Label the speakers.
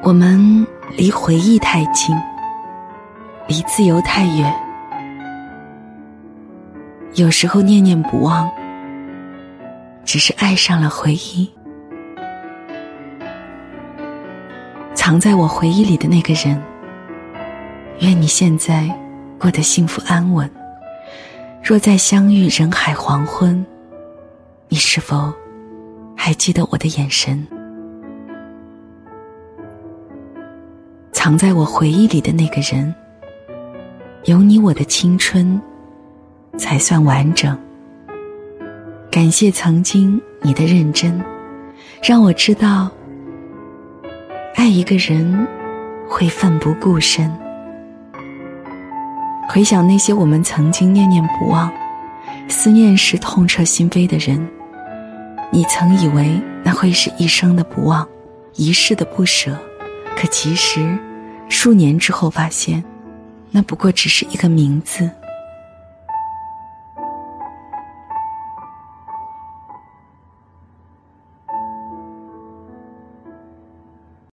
Speaker 1: 我们离回忆太近，离自由太远。有时候念念不忘，只是爱上了回忆。藏在我回忆里的那个人，愿你现在过得幸福安稳。若再相遇人海黄昏，你是否还记得我的眼神？藏在我回忆里的那个人，有你，我的青春才算完整。感谢曾经你的认真，让我知道。爱一个人，会奋不顾身。回想那些我们曾经念念不忘、思念时痛彻心扉的人，你曾以为那会是一生的不忘、一世的不舍，可其实，数年之后发现，那不过只是一个名字，